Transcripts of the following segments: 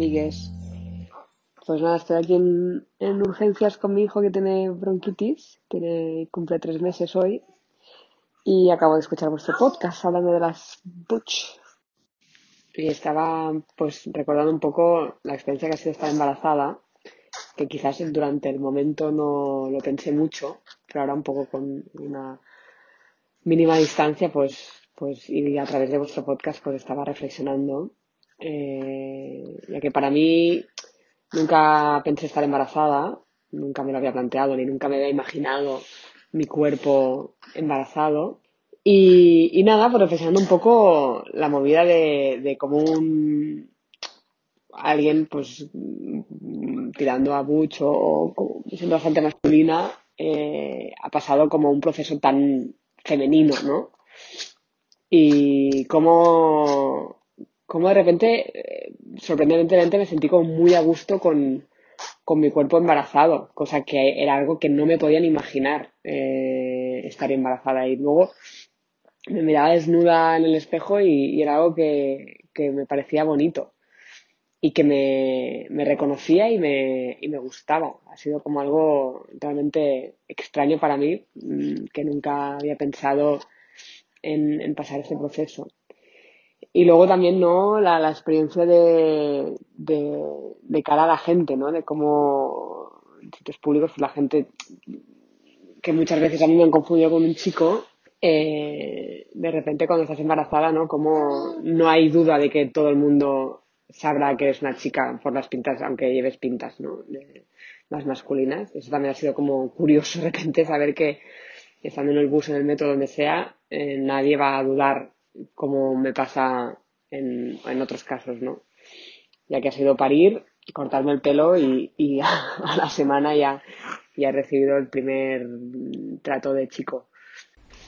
Amigues. Pues nada, estoy aquí en, en urgencias con mi hijo que tiene bronquitis, tiene, cumple tres meses hoy, y acabo de escuchar vuestro podcast hablando de las butch. Y estaba pues recordando un poco la experiencia que ha sido estar embarazada, que quizás durante el momento no lo pensé mucho, pero ahora un poco con una mínima distancia, pues, pues y a través de vuestro podcast pues estaba reflexionando eh, ya que para mí nunca pensé estar embarazada, nunca me lo había planteado ni nunca me había imaginado mi cuerpo embarazado. Y, y nada, reflexionando un poco la movida de, de cómo un, alguien, pues, tirando a Butch o, siendo bastante masculina, eh, ha pasado como un proceso tan femenino, ¿no? Y cómo como de repente, eh, sorprendentemente, me sentí como muy a gusto con, con, mi cuerpo embarazado, cosa que era algo que no me podían imaginar eh, estar embarazada. Y luego me miraba desnuda en el espejo y, era algo que, que, me parecía bonito y que me, me reconocía y me, y me, gustaba. Ha sido como algo realmente extraño para mí, mm, que nunca había pensado en, en pasar ese proceso. Y luego también, ¿no? La, la experiencia de, de, cara a la gente, ¿no? De cómo en sitios públicos pues la gente que muchas veces a mí me han confundido con un chico, eh, de repente cuando estás embarazada, ¿no? Como no hay duda de que todo el mundo sabrá que eres una chica por las pintas, aunque lleves pintas, ¿no? De, más masculinas. Eso también ha sido como curioso de repente saber que estando en el bus, en el metro, donde sea, eh, nadie va a dudar como me pasa en, en otros casos, ¿no? Ya que ha sido parir, cortarme el pelo y, y a, la semana ya, ya he recibido el primer trato de chico.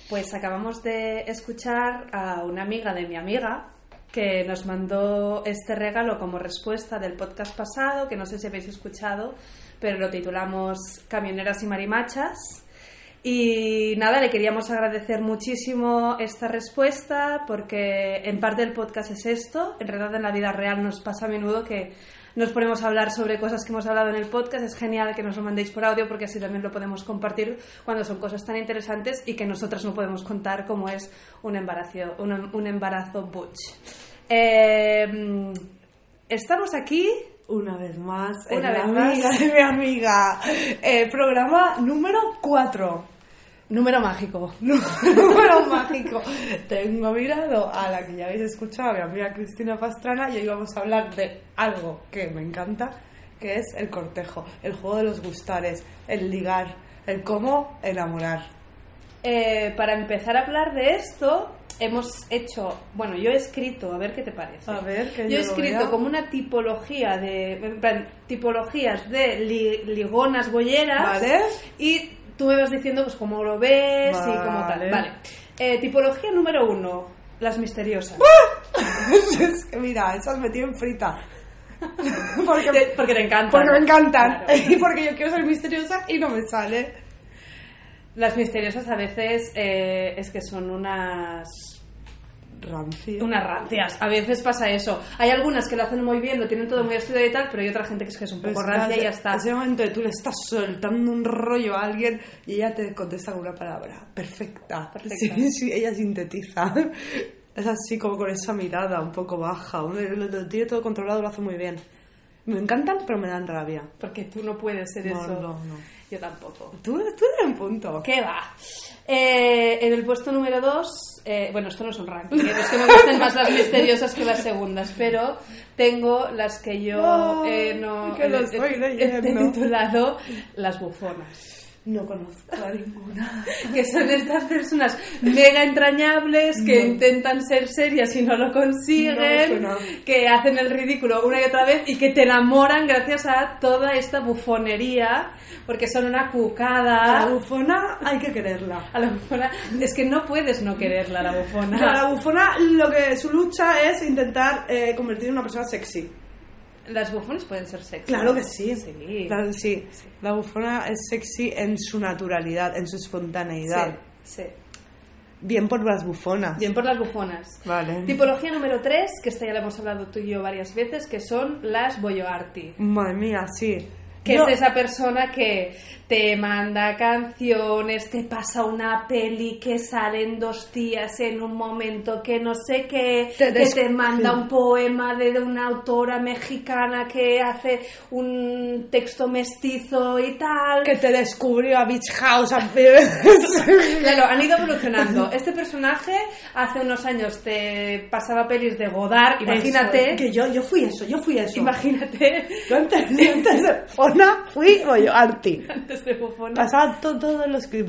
Pues acabamos de escuchar a una amiga de mi amiga que nos mandó este regalo como respuesta del podcast pasado, que no sé si habéis escuchado, pero lo titulamos Camioneras y Marimachas. Y nada, le queríamos agradecer muchísimo esta respuesta porque en parte el podcast es esto. En realidad en la vida real nos pasa a menudo que nos ponemos a hablar sobre cosas que hemos hablado en el podcast. Es genial que nos lo mandéis por audio porque así también lo podemos compartir cuando son cosas tan interesantes y que nosotras no podemos contar como es un embarazo, un, un embarazo butch. Eh, estamos aquí una vez más, una vez amiga más. de mi amiga. Eh, programa número 4. Número mágico. Número mágico. Tengo mirado a la que ya habéis escuchado, a mi amiga Cristina Pastrana, y hoy vamos a hablar de algo que me encanta, que es el cortejo, el juego de los gustares, el ligar, el cómo enamorar. Eh, para empezar a hablar de esto, hemos hecho, bueno, yo he escrito, a ver qué te parece. A ver, que yo, yo he escrito como una tipología de, en plan, tipologías de li- ligonas bolleras ¿Vale? y tú me vas diciendo pues cómo lo ves y cómo tal. Vale. Vale. Eh, tipología número uno, las misteriosas. es que mira, esas me tienen frita. porque, Te- porque te encantan. porque me encantan. Claro. Y porque yo quiero ser misteriosa y no me sale. Las misteriosas a veces eh, es que son unas Rancio. unas rancias. A veces pasa eso. Hay algunas que lo hacen muy bien, lo tienen todo muy estudiado y tal, pero hay otra gente que es que es un poco Pues rancia y ya está. Ese momento tú le estás soltando un rollo a alguien y ella te contesta con una palabra perfecta. Perfecta. Sí, sí, ella sintetiza. Es así como con esa mirada un poco baja. Lo tiene todo controlado, lo hace muy bien. Me encantan, pero me dan rabia. Porque tú no puedes ser No, eso. no, no. Yo tampoco. Tú, tú eres un punto. ¿Qué va? Eh, en el puesto número 2, bueno, esto no es un ranking, ¿eh? es que me gustan más las misteriosas que las segundas, pero tengo las que yo No, eh, no que he titulado las bufonas. No conozco a ninguna. que son estas personas mega entrañables que intentan ser serias y no lo consiguen, No, que hacen el ridículo una y otra vez y que te enamoran gracias a toda esta bufonería, porque son una A cucada. la bufona hay que quererla. A la bufona, es que no puedes no quererla, a la bufona. Claro, la bufona lo que su lucha es intentar eh, convertir en una persona sexy. Las bufones pueden ser sexy. Claro que sí. Sí. Sí. La bufona es sexy en su naturalidad, en su espontaneidad. Sí, sí. Bien por las bufonas. Bien por las bufonas. Vale. Tipología número 3, que esta ya la hemos hablado tú y yo varias veces, que son las boyoarty. Madre mía, sí. Que es esa persona que te manda canciones, te pasa una peli que sale en dos días en un momento que no sé qué, Te que te manda un poema de, de una autora mexicana que hace un texto mestizo y tal. que te descubrió a Beach House. a- Claro, han ido evolucionando. Este personaje hace unos años te pasaba pelis de Godard, imagínate. Eso, que yo, yo fui eso, yo fui eso. Imagínate Yo antes, antes de Fona fui yo anti. antes de Bufona. Pasaba to- todos los que... el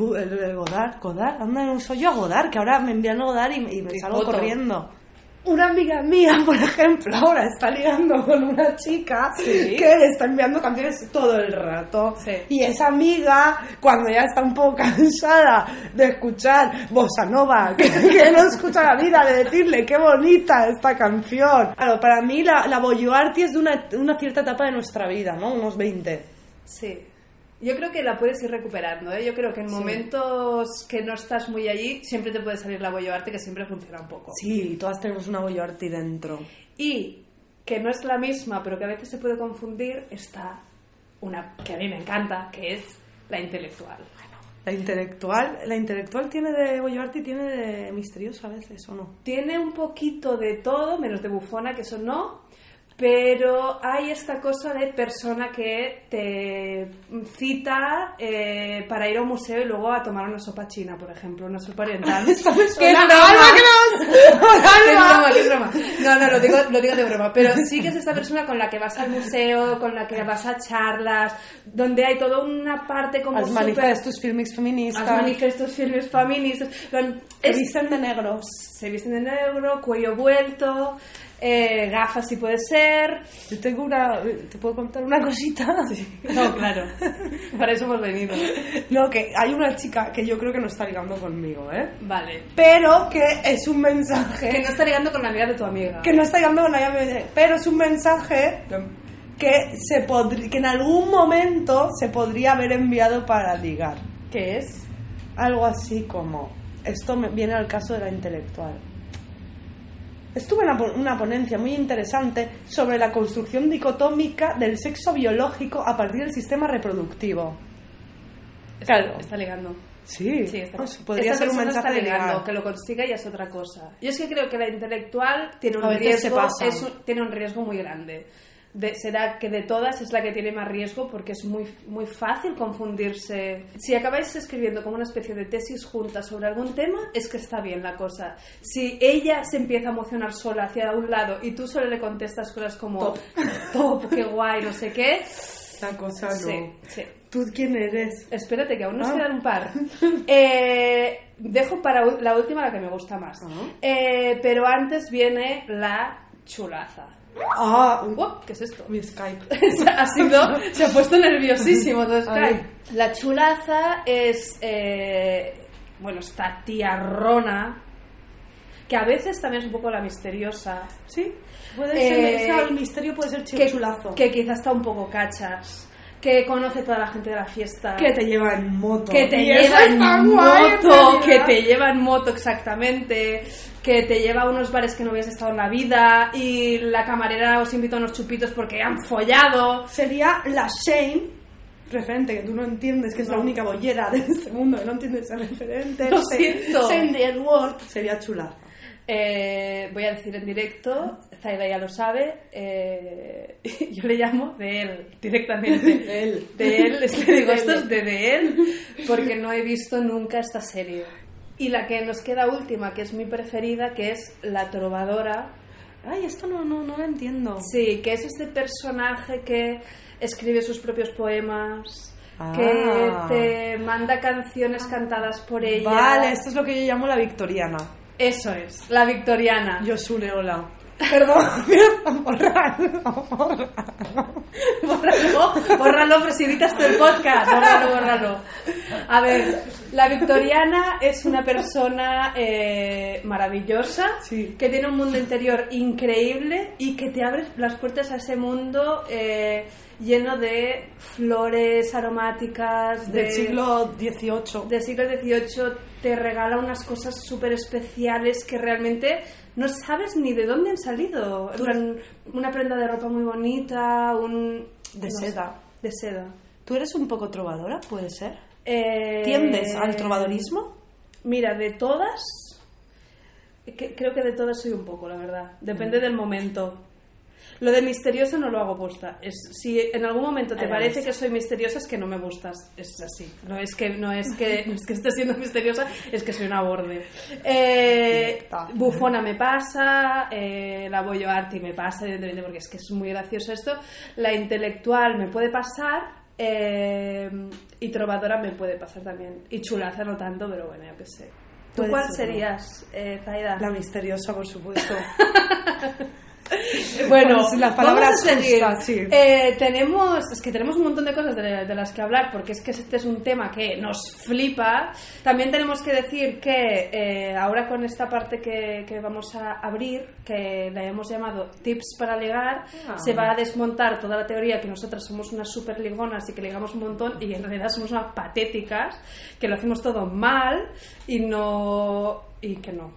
Godard, Godard, anda, no soy yo a Godard, que ahora me envían a Godard y, y me salgo foto. corriendo. Una amiga mía, por ejemplo, ahora está ligando con una chica Sí. que le está enviando canciones todo el rato. Sí. Y esa amiga, cuando ya está un poco cansada de escuchar bossa nova, que, que no escucha la vida, de decirle qué bonita esta canción. Claro, para mí la, la Boyoarty es de una, una cierta etapa de nuestra vida, ¿no? Unos 20. Sí. Yo creo que la puedes ir recuperando, ¿eh? Yo creo que en momentos que no estás muy allí, siempre te puede salir la boyoarte, que siempre funciona un poco. Sí, todas tenemos una Boyoarty dentro. Y que no es la misma, pero que a veces se puede confundir, está una que a mí me encanta, que es la intelectual. La intelectual, la intelectual tiene de Boyoarty, tiene de misteriosa a veces, ¿o no? Tiene un poquito de todo, menos de bufona, que eso no, pero hay esta cosa de persona que te cita eh, para ir a un museo y luego a tomar una sopa china, por ejemplo, una sopa oriental. ¡Qué broma! ¡Qué broma! No, no, lo digo, lo digo de broma, pero sí que es esta persona con la que vas al museo, con la que vas a charlas, donde hay toda una parte como Los manifestos fílmicos feministas. Los manifestos filmes feministas. Es- visten de negro. se visten de negro, cuello vuelto, eh, gafas si puede ser. Yo tengo una... ¿Te puedo contar una cosita? No, claro. Para eso hemos venido. No, que hay una chica que yo creo que no está ligando conmigo, ¿eh? Vale. Pero que es un Que mensaje... no está ligando con la amiga de tu amiga. Que no está ligando con nadie, pero es un mensaje que, se que en algún momento se podría haber enviado para ligar. ¿Qué es? Algo así como, esto me viene al caso de la intelectual. Estuve en una, po- una ponencia muy interesante sobre la construcción dicotómica del sexo biológico a partir del sistema reproductivo. Claro. Está ligando. Sí, Sí, está, pues podría ser un mensaje está ligando, que lo consiga ya es otra cosa. Yo es que creo que la intelectual tiene un riesgo, pasa. es un- tiene un riesgo muy grande. De- será que de todas es la que tiene más riesgo porque es muy, muy fácil confundirse. Si acabáis escribiendo como una especie de tesis juntas sobre algún tema, es que está bien la cosa. Si ella se empieza a emocionar sola hacia un lado y tú solo le contestas cosas como Top. top, qué guay, no sé qué, La cosa no. sí, sí. ¿Tú quién eres? Espérate, que aún nos Ah. quedan un par. Eh, dejo para la última la que me gusta más. Ah. Eh, pero antes viene la chulaza. Ah, ¿Qué es esto? mi Skype. ha sido, se ha puesto nerviosísimo. La chulaza es, eh, bueno, esta tía rona, que a veces también es un poco la misteriosa, Sí, puede Eh, ser, sea, el misterio puede ser que, chulazo. que quizás está un poco cachas, que conoce toda la gente de la fiesta. que te lleva en moto. que te lleva en guay, moto, que te lleva en moto exactamente, que te lleva a unos bares que no habías estado en la vida y la camarera os invita a unos chupitos porque han follado. Sería la Shane, referente que tú no entiendes, que es la única bollera de este mundo que no entiendes ese referente. Lo siento. Shane de Edward sería chulaza. Eh, voy a decir en directo, Zaira ya lo sabe, eh, yo le llamo de él, directamente. De él. De él, es que digo, esto es de, de él, porque no he visto nunca esta serie. Y la que nos queda última, que es mi preferida, que es La Trovadora. Ay, esto no, no, no lo entiendo. Sí, que es este personaje que escribe sus propios poemas, Ah. que te manda canciones cantadas por ella. Vale, esto es lo que yo llamo la victoriana. Eso es, la victoriana. Yosune, hola. Perdón, borrarlo, borrarlo. Bórralo, bórralo, pero si editas tú el podcast, bórralo. A ver, la victoriana es una persona eh, maravillosa, Sí. que tiene un mundo interior increíble y que te abre las puertas a ese mundo eh, lleno de flores aromáticas, de, Del siglo XVIII. del siglo XVIII, te regala unas cosas súper especiales que realmente no sabes ni de dónde han salido. En plan, una prenda de ropa muy bonita, un... De no sé, seda. de seda. ¿Tú eres un poco trovadora? ¿Puede ser? Eh, ¿Tiendes al trovadorismo? Mira, de todas, que- creo que de todas soy un poco, la verdad. Depende del momento. Lo de misteriosa no lo hago posta. Es, si en algún momento te parece que soy misteriosa es que no me gustas. Es así. No es que no es que no es que esté siendo misteriosa, es que soy una borde. Eh, bufona me pasa, eh, la Boyo Arti me pasa, evidentemente, porque es que es muy gracioso esto. La intelectual me puede pasar. eh, y trovadora me puede pasar también. Y chulaza no tanto, pero bueno, yo qué sé. ¿Tú cuál serías, eh, Zaida? La misteriosa, por supuesto. Bueno, Pues la palabra vamos a seguir. justa, sí. Eh, tenemos, es que tenemos un montón de cosas de, de las que hablar porque es que este es un tema que nos flipa. También tenemos que decir que eh, ahora con esta parte que, que vamos a abrir, que la hemos llamado tips para ligar, Ah. se va a desmontar toda la teoría que nosotras somos unas super ligonas y que ligamos un montón y en realidad somos unas patéticas, que lo hacemos todo mal y no y que no.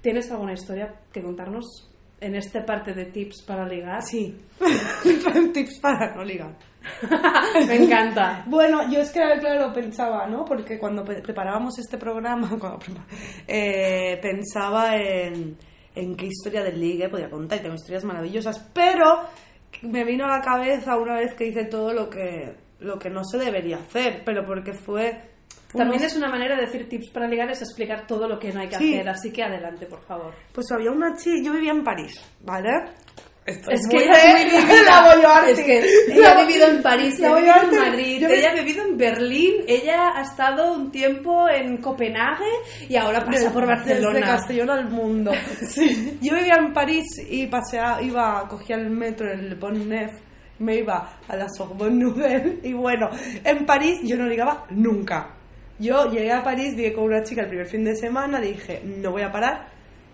¿Tienes alguna historia que contarnos en esta parte de tips para ligar? Sí. Tips para no ligar. Me encanta. Bueno, yo es que, claro, pensaba, ¿no? Porque cuando preparábamos este programa, cuando eh, pensaba en, en qué historia del ligue podía contar, y tengo historias maravillosas, pero me vino a la cabeza una vez que hice todo lo que, lo que no se debería hacer, pero porque fue... También unos- es una manera de decir tips para ligar es explicar todo lo que no hay que Sí. hacer, así que adelante, por favor. Pues había una chica, yo vivía en París, ¿vale? Esto Es muy que ella es muy vivida. la Boyoarte. Es que ella ha vivido en París, La ella ha vivido en Madrid, yo ella ha vivido en Berlín, ella ha estado un tiempo en Copenhague y ahora pasa por Barcelona. Desde Castellón al mundo. Yo vivía en París y paseaba, iba, cogía el metro en el Pont Neuf, me iba a la Sorbonne Nouvelle y bueno, en París yo no ligaba nunca. Yo llegué a París, llegué con una chica el primer fin de semana, dije, no voy a parar,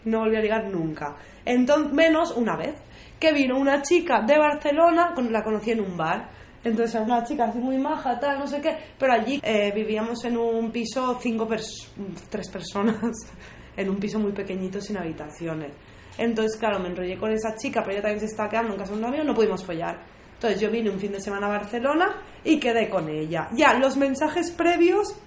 no volví a ligar nunca. Entonces, menos una vez, que vino una chica de Barcelona, la conocí en un bar. Entonces era una chica así muy maja, tal, no sé qué, pero allí eh, vivíamos en un piso cinco pers tres personas, en un piso muy pequeñito sin habitaciones. Entonces, claro, me enrollé con esa chica, pero ella también se estaba quedando en casa de un amigo, no pudimos follar. Entonces yo vine un fin de semana a Barcelona y quedé con ella. Ya, los mensajes previos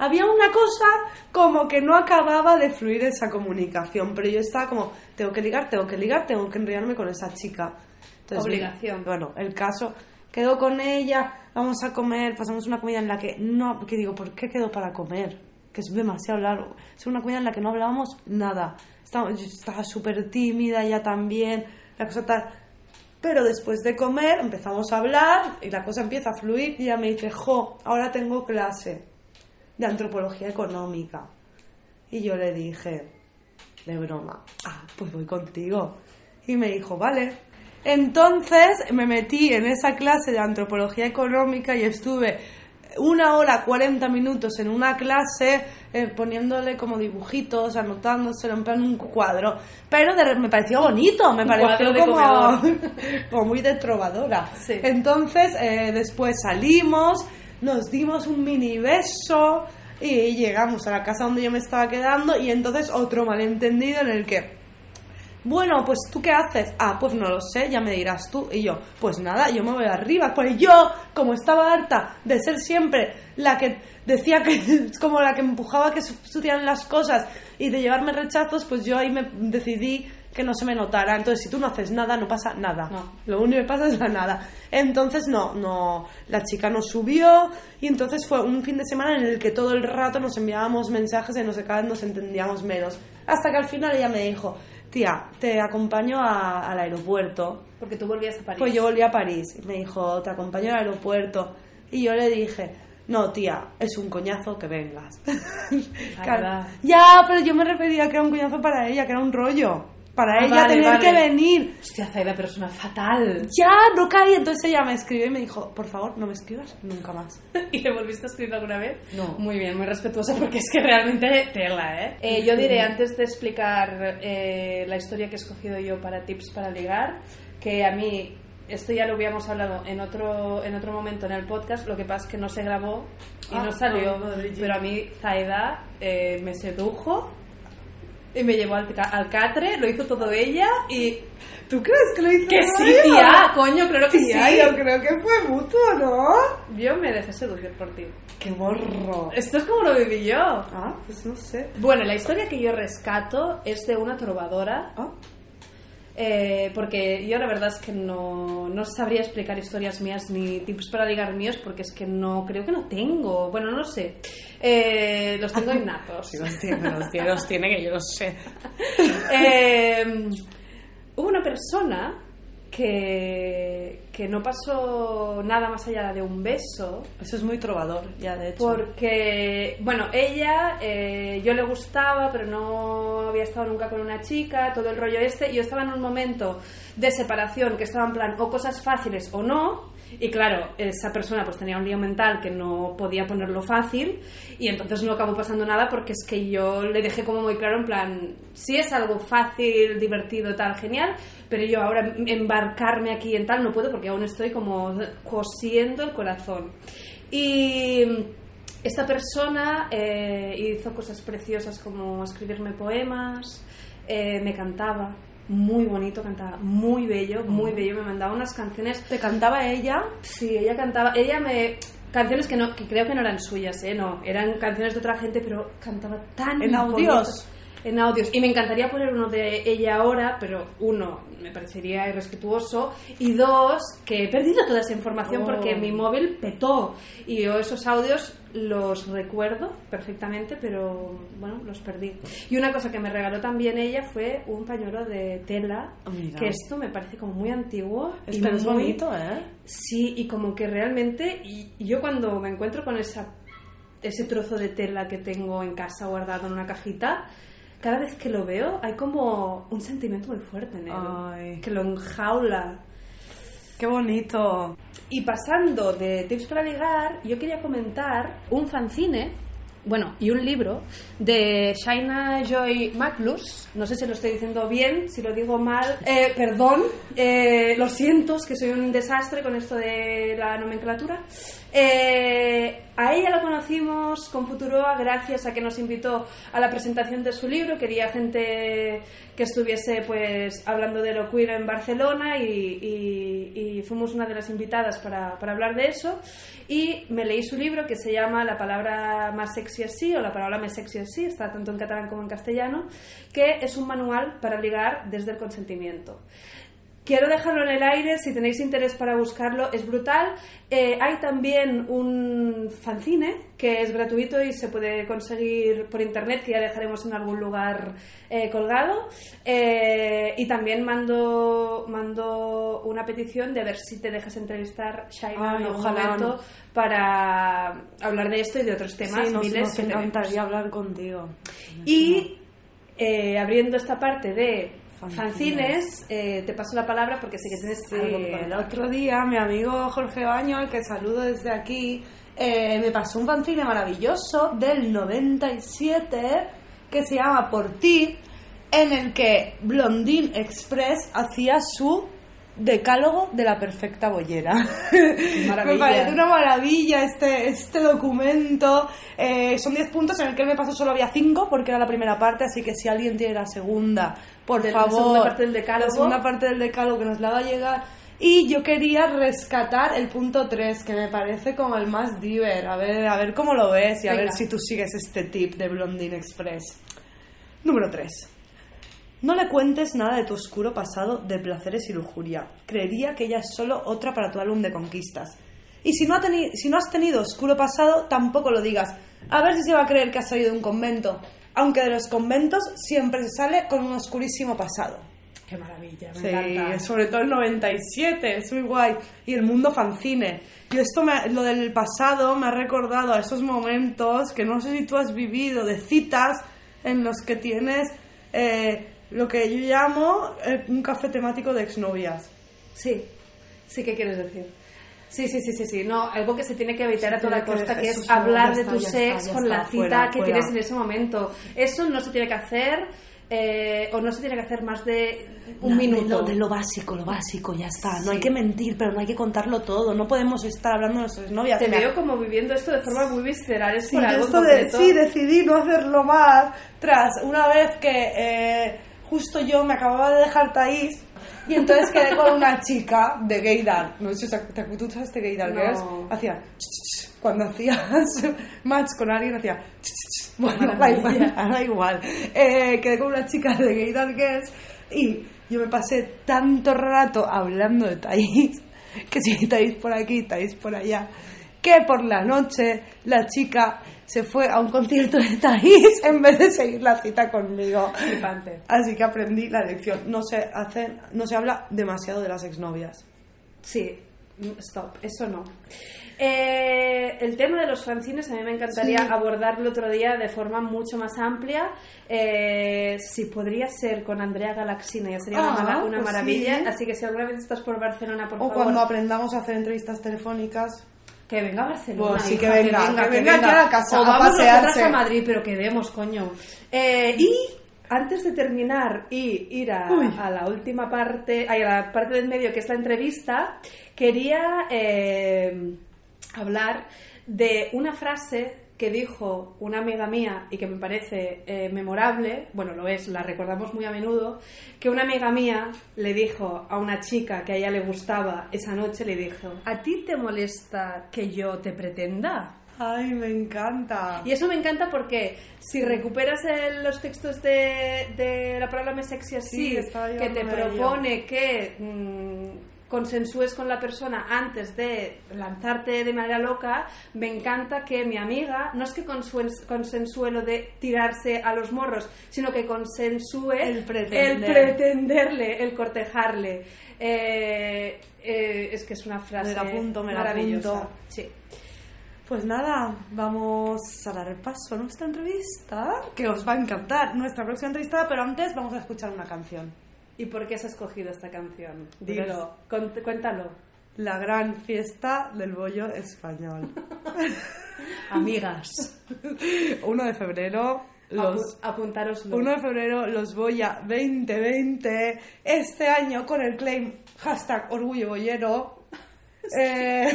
había una cosa como que no acababa de fluir esa comunicación, pero yo estaba como, tengo que ligar, tengo que ligar, tengo que enrollarme con esa chica. Entonces, Obligación. Bueno, el caso, quedo con ella, vamos a comer, pasamos una comida en la que no, que digo, ¿por qué quedo para comer? Que es demasiado largo. Es una comida en la que no hablábamos nada. Estaba, yo estaba súper tímida, ella también, la cosa tal. Pero después de comer empezamos a hablar y la cosa empieza a fluir y ella me dice, jo, ahora tengo clase de antropología económica. Y yo le dije, de broma, ah, pues voy contigo. Y me dijo, vale. Entonces me metí en esa clase de antropología económica y estuve una hora, 40 minutos en una clase eh, poniéndole como dibujitos, anotándoselo en plan un cuadro. Pero de me pareció bonito, me Un pareció como, muy de trovadora. Sí. Entonces, eh, después salimos, nos dimos un mini beso y llegamos a la casa donde yo me estaba quedando y entonces otro malentendido en el que, bueno, pues tú qué haces? Ah, pues no lo sé, ya me dirás tú. Y yo, pues nada, yo me voy arriba. Pues yo, como estaba harta de ser siempre la que decía que es como la que empujaba que su- sucedieran las cosas y de llevarme rechazos, pues yo ahí me decidí que no se me notara. Entonces, si tú no haces nada, no pasa nada. No. Lo único que pasa es la nada. Entonces, no, no, la chica nos subió y entonces fue un fin de semana en el que todo el rato nos enviábamos mensajes y no sé, cada vez nos entendíamos menos. Hasta que al final ella me dijo, tía, te acompaño a- al aeropuerto. Porque tú volvías a París. Pues yo volví a París y me dijo, te acompaño al aeropuerto. Y yo le dije, no, tía, es un coñazo que vengas. Claro. ya, pero yo me refería que era un coñazo para ella, que era un rollo. Para Ah, ella vale, tener vale. que venir. Hostia, es una fatal. Ya, no caí. Entonces ella me escribió y me dijo, por favor, no me escribas nunca más. ¿Y le volviste a escribir alguna vez? No. Muy bien, muy respetuosa porque es que realmente tela, ¿eh? Eh, yo diré, antes de explicar eh, la historia que he escogido yo para tips para ligar, que a mí, esto ya lo habíamos hablado en otro, en otro momento en el podcast, lo que pasa es que no se grabó y Ah, no salió, no, mía. pero a mí Zaida eh, me sedujo y me llevó al, al catre, lo hizo todo ella y... ¿Tú crees que lo hizo Que sí, ella? tía, coño, claro que Tía, sí. yo creo que fue mutuo, ¿no? Yo me dejé seducir por ti. ¡Qué morro! Esto es como lo viví yo. Ah, pues no sé. Bueno, la historia que yo rescato es de una trovadora, Ah, eh, porque yo la verdad es que no, no sabría explicar historias mías ni tips para ligar míos, porque es que no, creo que no tengo, bueno, no lo sé, Eh, los tengo innatos. los tiene, los tiene, los tiene, que yo lo sé. Eh, hubo una persona que, que no pasó nada más allá de un beso, Eso es muy trovador, ya de hecho. Porque, bueno, ella, eh, yo le gustaba, pero no había estado nunca con una chica, todo el rollo este, y yo estaba en un momento de separación que estaba en plan o cosas fáciles o no, y claro, esa persona pues tenía un lío mental que no podía ponerlo fácil, y entonces no acabó pasando nada porque es que yo le dejé como muy claro en plan, si es algo fácil, divertido, tal, genial, pero yo ahora embarcarme aquí en tal no puedo porque aún estoy como cosiendo el corazón. Y esta persona eh, hizo cosas preciosas como escribirme poemas, eh, me cantaba, muy bonito, cantaba muy bello, muy bello, me mandaba unas canciones. ¿Te cantaba ella? Sí, ella cantaba, ella me... Canciones que, no, que creo que no eran suyas, ¿eh? No, eran canciones de otra gente, pero cantaba tan ¿En audios? En audios. Y me encantaría poner uno de ella ahora, pero uno, me parecería irrespetuoso. Y dos, que he perdido toda esa información Oh. porque mi móvil petó. Y yo esos audios los recuerdo perfectamente, pero bueno, los perdí. Y una cosa que me regaló también ella fue un pañuelo de tela, Oh, que esto me parece como muy antiguo. y Este es muy- bonito, ¿eh? Sí, y como que realmente, y y yo cuando me encuentro con esa, ese trozo de tela que tengo en casa guardado en una cajita, cada vez que lo veo hay como un sentimiento muy fuerte en él, Ay. que lo enjaula. ¡Qué bonito! Y pasando de tips para ligar, yo quería comentar un fanzine, bueno, y un libro de Shaina Joy Maclus. No sé si lo estoy diciendo bien, si lo digo mal, eh, perdón, eh, lo siento, es que soy un desastre con esto de la nomenclatura. Eh, a ella la conocimos con Futuroa gracias a que nos invitó a la presentación de su libro. Quería gente que estuviese pues hablando de lo queer en Barcelona y, fuimos una de las invitadas para, para hablar de eso. Y me leí su libro que se llama La palabra más sexy así o La palabra más sexy así, está tanto en catalán como en castellano, que es un manual para ligar desde el consentimiento. Quiero dejarlo en el aire, si tenéis interés para buscarlo, es brutal. Eh, hay también un fanzine que es gratuito y se puede conseguir por internet, que ya dejaremos en algún lugar eh, colgado. Eh, y también mando, mando una petición de ver si te dejas entrevistar, Shaina, Ay, ojalá. momento para hablar de esto y de otros temas. sí, nos, miles encantaría hablar contigo. Y abriendo esta parte de Fanzines. eh, te paso la palabra porque sé que tienes Sí, algo que el contar. otro día mi amigo Jorge Baño, al que saludo desde aquí, eh, me pasó un fanzine maravilloso del 97 que se llama Por ti, en el que Blondine Express hacía su decálogo de la perfecta bollera. Me parece una maravilla este, este documento. Eh, son 10 puntos en el que él me pasó solo había 5 porque era la primera parte, así que si alguien tiene la segunda, por De la favor. segunda parte del decálogo. La segunda parte del decálogo que nos la va a llegar. Y yo quería rescatar el punto 3, que me parece como el más diver. A ver, a ver cómo lo ves y a Venga. ver si tú sigues este tip de Blondine Express. Número 3. No le cuentes nada de tu oscuro pasado de placeres y lujuria. Creería que ella es solo otra para tu álbum de conquistas. Y si no, ha si no has tenido oscuro pasado, tampoco lo digas. A ver si se va a creer que has salido de un convento. Aunque de los conventos siempre se sale con un oscurísimo pasado. Qué maravilla, me Sí, encanta. sobre todo el 97, es muy guay. Y el mundo fanzine. Yo esto, me- lo del pasado, me ha recordado a esos momentos que no sé si tú has vivido, de citas en los que tienes eh, lo que yo llamo eh, un café temático de exnovias. Sí, sí, ¿qué quieres decir? Sí, sí, sí, sí, sí. No, algo que se tiene que evitar a toda que- costa, que es hablar de tu sex está, con la cita fuera, que fuera. tienes en ese momento. Eso no se tiene que hacer, eh, o no se tiene que hacer más de un minuto. De lo, de lo básico, lo básico, ya está. No hay que mentir, pero no hay que contarlo todo. No podemos estar hablando de nuestras novias. Te Mira, veo como viviendo esto de forma muy visceral, es Sí, por algo de- sí, decidí no hacerlo más tras una vez que eh, justo yo me acababa de dejar Taís y entonces quedé con una chica de Gaydar. No sé si te, tú sabes de Gaydar, No. Girls? Hacía cuando hacías match con alguien hacía bueno, da igual, igual. Eh, quedé con una chica de Gaydar Girls y yo me pasé tanto rato hablando de Taís que si Taís por aquí, Taís por allá que por la noche la chica se fue a un concierto de Thaís en vez de seguir la cita conmigo. Flipante. Así que aprendí la lección. No se hace, no se habla demasiado de las exnovias. Sí, stop, eso no. Eh, el tema de los fanzines a mí me encantaría Sí. abordarlo otro día de forma mucho más amplia. Eh, si podría ser con Andrea Galaxina, ya sería una, Ah, una pues maravilla. sí. Así que si alguna vez estás por Barcelona, por o favor, cuando aprendamos a hacer entrevistas telefónicas. Que venga a Barcelona. Pues sí, hija, que venga, que venga aquí a la casa O a vamos nosotras pasearse. a Madrid, pero quedemos, coño. Eh, y antes de terminar y ir a, la última parte, ay, a la parte del medio que es la entrevista, quería eh, hablar de una frase que dijo una amiga mía y que me parece eh, memorable, bueno, lo es, la recordamos muy a menudo, que una amiga mía le dijo a una chica que a ella le gustaba esa noche, le dijo, ¿a ti te molesta que yo te pretenda? Ay, me encanta. Y eso me encanta porque si recuperas el- los textos de, de la palabra me sexy así, Sí, que te propone que mm, consensúes con la persona antes de lanzarte de manera loca, me encanta que mi amiga, no es que consensúe lo de tirarse a los morros, sino que consensúe El pretender. el pretenderle, el cortejarle. Eh, eh, es que es una frase Me la apunto, me la maravillosa. apunto. Sí. Pues nada, vamos a dar paso a nuestra entrevista, que os va a encantar. Nuestra próxima entrevista, pero antes vamos a escuchar una canción. ¿Y por qué has escogido esta canción? Dilo. Dilo, cuéntalo. La gran fiesta del bollo español. Amigas, 1 de febrero, los... apu- apuntároslo. 1 de febrero, los Boya 2020. Este año con el claim hashtag Orgullo Boyero. Eh,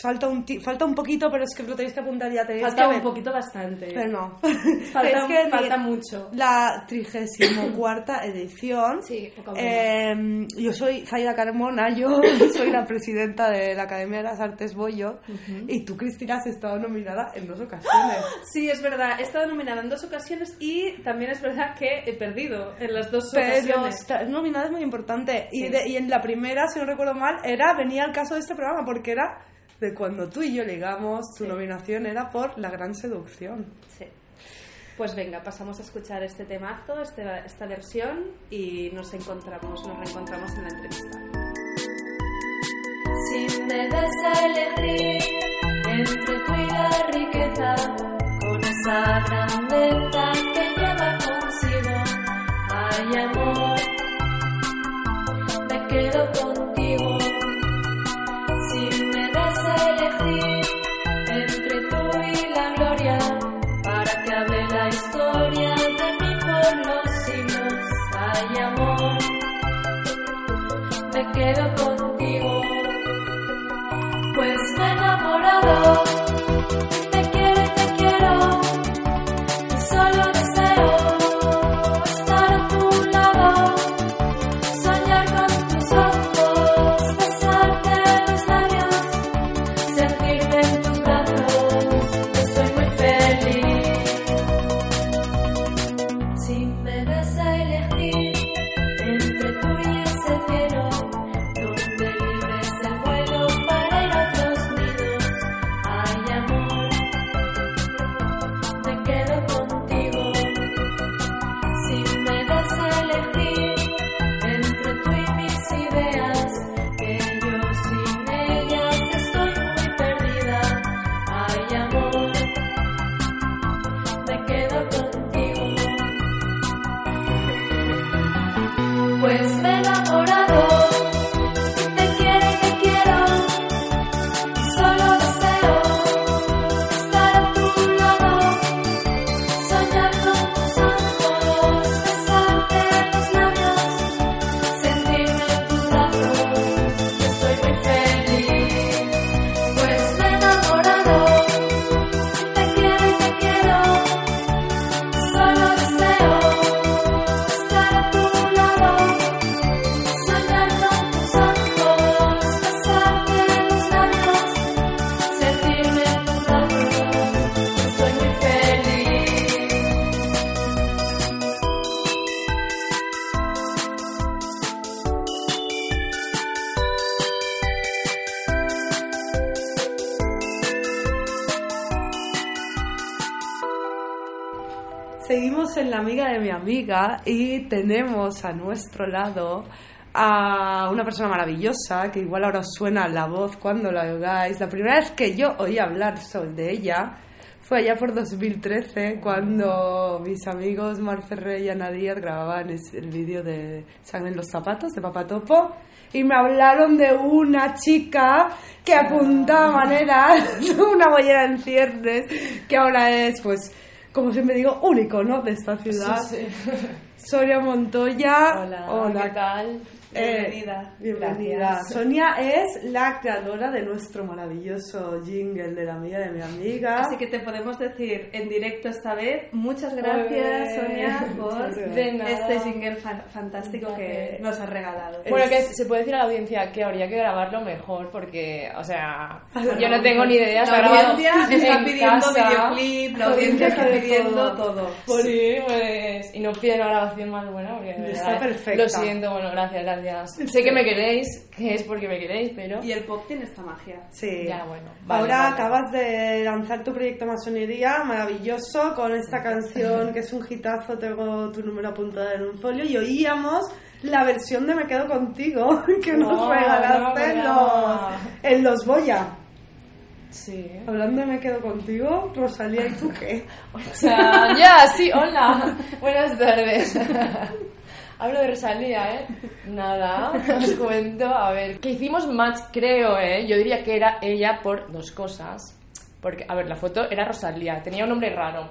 falta, un ti- falta un poquito, pero es que lo tenéis que apuntar ya. Tenéis Falta que un poquito bastante. Pero no. Falta, Es que falta ni- mucho. La 34 edición. Sí. Eh, yo soy Zaida Carmona, yo soy la presidenta de la Academia de las Artes Bollo. Y tú, Cristina, has estado nominada en dos ocasiones. Sí, es verdad. He estado nominada en dos ocasiones y también es verdad que he perdido en las dos Pero ocasiones. nominada es muy importante. Y, de- y en la primera, si no recuerdo mal, era venía el caso de este programa porque era de cuando tú y yo ligamos, tu Sí. nominación era por La Gran Seducción. Sí. Pues venga, pasamos a escuchar este temazo, este- esta versión y nos encontramos, nos reencontramos en la entrevista. Si me das a elegir entre tú y la riqueza, con esa grandeza que lleva consigo, hay amor, me quedo contigo. Siglos, hay amor, me quedo contigo. Pues me he enamorado, amiga de mi amiga y tenemos a nuestro lado a una persona maravillosa que igual ahora os suena la voz cuando la oigáis. La primera vez que yo oí hablar de ella fue allá por 2013 cuando mis amigos Mar Ferrer y Ana Díaz grababan el vídeo de Sangre en los zapatos de Papatopo y me hablaron de una chica que apuntaba maneras, una bollera en ciernes, que ahora es pues como siempre digo, un icono de esta ciudad. Sonia Montoya. Hola, ¿qué tal? Eh, Bienvenida. bienvenida. Gracias. Sonia es la creadora de nuestro maravilloso jingle de la amiga de mi amiga. Así que te podemos decir en directo esta vez, muchas gracias Ole. Sonia por nada. este jingle fan- fantástico que nos has regalado. Bueno, que se puede decir a la audiencia que habría que grabarlo mejor porque, o sea, yo no tengo ni idea. la audiencia está en pidiendo casa. videoclip, la audiencia está pidiendo todo. todo. Sí, pues, y no piden una grabación más buena porque Está verdad, perfecta. Lo siento, bueno, gracias, gracias. Sé que me queréis, que es porque me queréis, pero Y el pop tiene esta magia. Sí. ya bueno. vale, Ahora vale. acabas de lanzar tu proyecto Masonería, maravilloso, con esta canción que es un hitazo, tengo tu número apuntado en un folio, y oíamos la versión de Me Quedo Contigo, que nos No, regalaste no, no. en los Boya. Sí. Hablando de Me Quedo Contigo, Rosalía, ¿y tú qué? O sea, ya, sí, hola. Buenas tardes. Hablo de Rosalía, ¿eh? Nada, os cuento. A ver, que hicimos match, creo, ¿eh? Yo diría que era ella por dos cosas. Porque, a ver, la foto era Rosalía, tenía un nombre raro.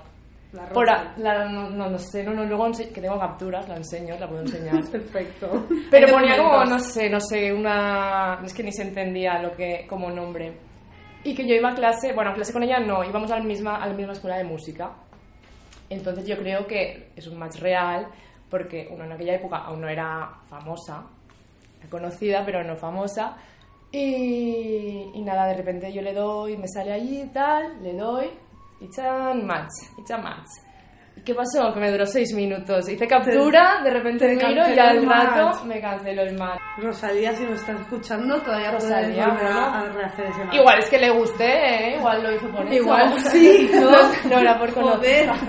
La rosa. Por a- la- no, no, no sé, no, no, luego que tengo capturas, la enseño, la puedo enseñar. Perfecto. Pero ponía como, no sé, no sé, una... Es que ni se entendía lo que como nombre. Y que yo iba a clase, bueno, a clase con ella no, íbamos a la misma, a la misma escuela de música. Entonces yo creo que es un match real, porque uno en aquella época aún no era famosa, conocida, pero no famosa. Y, y nada, de repente yo le doy, me sale allí y tal, le doy, y chan, match, y chan, match. ¿Y qué pasó? Que me duró seis minutos. Hice captura, de repente te miro y al rato me canceló el match. Rosalía, si nos estás escuchando, todavía Rosalía, a, a rehacer ese match. Igual es que le gusté, ¿eh? Igual lo hizo por eso. Igual sí, ¿no? no, era por conocer.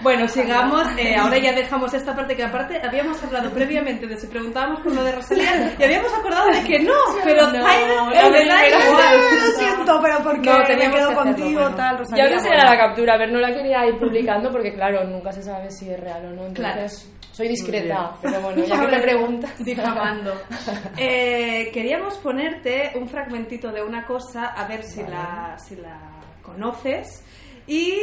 Bueno, sigamos. Eh, ahora ya dejamos esta parte que aparte habíamos hablado previamente de si preguntábamos por lo de Rosalía y habíamos acordado de que no, pero No, la igual. Lo siento, pero porque No, me quedo que contigo, bueno. tal, Rosalía. Ya os enseñaré la captura, a ver, no la quería ir publicando porque, claro, nunca se sabe si es real o no. Entonces, soy discreta, pero bueno, ya que me preguntas. Difamando. Eh, queríamos ponerte un fragmentito de una cosa, a ver si, la, si la conoces. Y